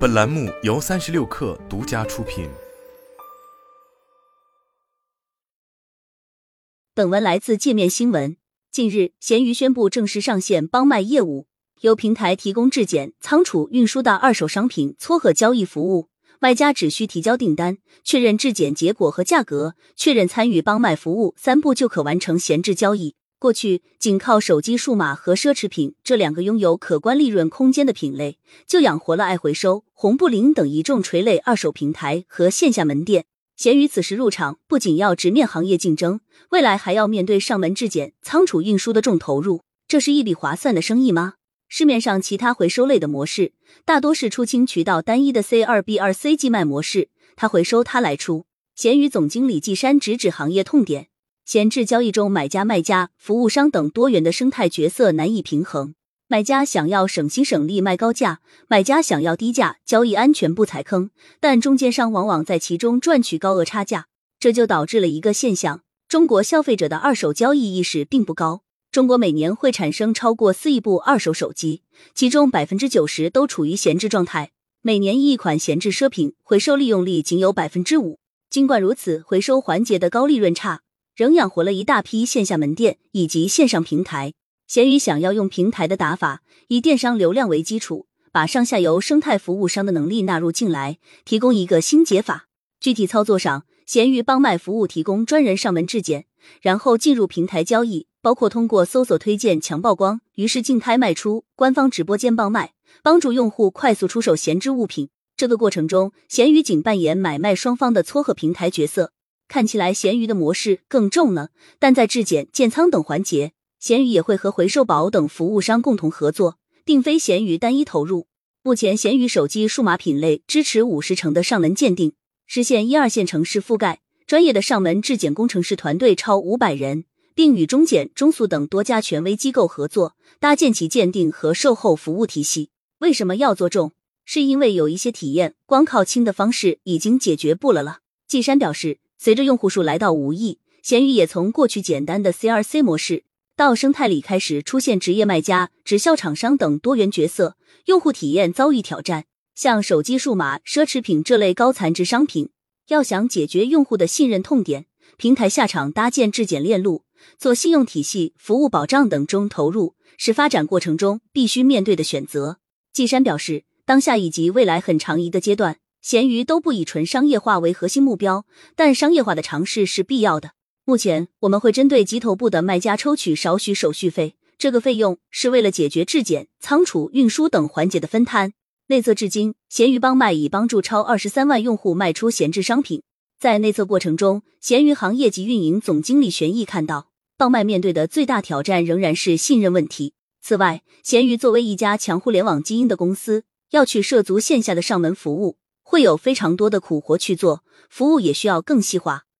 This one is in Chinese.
本栏目由三十六氪独家出品。本文来自界面新闻。近日，闲鱼宣布正式上线帮卖业务，由平台提供质检、仓储、运输的二手商品撮合交易服务。卖家只需提交订单、确认质检结果和价格、确认参与帮卖服务，三步就可完成闲置交易。过去，仅靠手机、数码和奢侈品这两个拥有可观利润空间的品类，就养活了爱回收、红布林等一众垂类二手平台和线下门店。闲鱼此时入场，不仅要直面行业竞争，未来还要面对上门质检、仓储运输的重投入，这是一笔划算的生意吗？市面上其他回收类的模式，大多是出清渠道单一的 C 二 B 二 C 寄卖模式，他回收他来出。闲鱼总经理季山直指行业痛点。闲置交易中，买家、卖家、服务商等多元的生态角色难以平衡。买家想要省心省力卖高价，买家想要低价交易安全不踩坑，但中间商往往在其中赚取高额差价，这就导致了一个现象：中国消费者的二手交易意识并不高。中国每年会产生超过四亿部二手手机，其中百分之九十都处于闲置状态。每年一款闲置奢品回收利用率仅有百分之五。尽管如此，回收环节的高利润差。仍养活了一大批线下门店以及线上平台。闲鱼想要用平台的打法，以电商流量为基础，把上下游生态服务商的能力纳入进来，提供一个新解法。具体操作上，闲鱼帮卖服务提供专人上门质检，然后进入平台交易，包括通过搜索推荐强曝光，于是竞拍卖出，官方直播间帮卖，帮助用户快速出手闲置物品。这个过程中，闲鱼仅扮演买卖双方的撮合平台角色。看起来闲鱼的模式更重了，但在质检、建仓等环节，闲鱼也会和回收宝等服务商共同合作，并非闲鱼单一投入。目前，闲鱼手机数码品类支持五十成的上门鉴定，实现一二线城市覆盖。专业的上门质检工程师团队超五百人，并与中检、中速等多家权威机构合作，搭建起鉴定和售后服务体系。为什么要做重？是因为有一些体验光靠轻的方式已经解决不了了。季山表示。随着用户数来到五亿，闲鱼也从过去简单的 C R C 模式，到生态里开始出现职业卖家、直销厂商等多元角色，用户体验遭遇挑战。像手机、数码、奢侈品这类高残值商品，要想解决用户的信任痛点，平台下场搭建质检链路，做信用体系、服务保障等中投入，是发展过程中必须面对的选择。季山表示，当下以及未来很长一个阶段。闲鱼都不以纯商业化为核心目标，但商业化的尝试是必要的。目前，我们会针对集头部的卖家抽取少许手续费，这个费用是为了解决质检、仓储、运输等环节的分摊。内测至今，闲鱼帮卖已帮助超二十三万用户卖出闲置商品。在内测过程中，闲鱼行业及运营总经理玄毅看到，帮卖面对的最大挑战仍然是信任问题。此外，闲鱼作为一家强互联网基因的公司，要去涉足线下的上门服务。会有非常多的苦活去做，服务也需要更细化。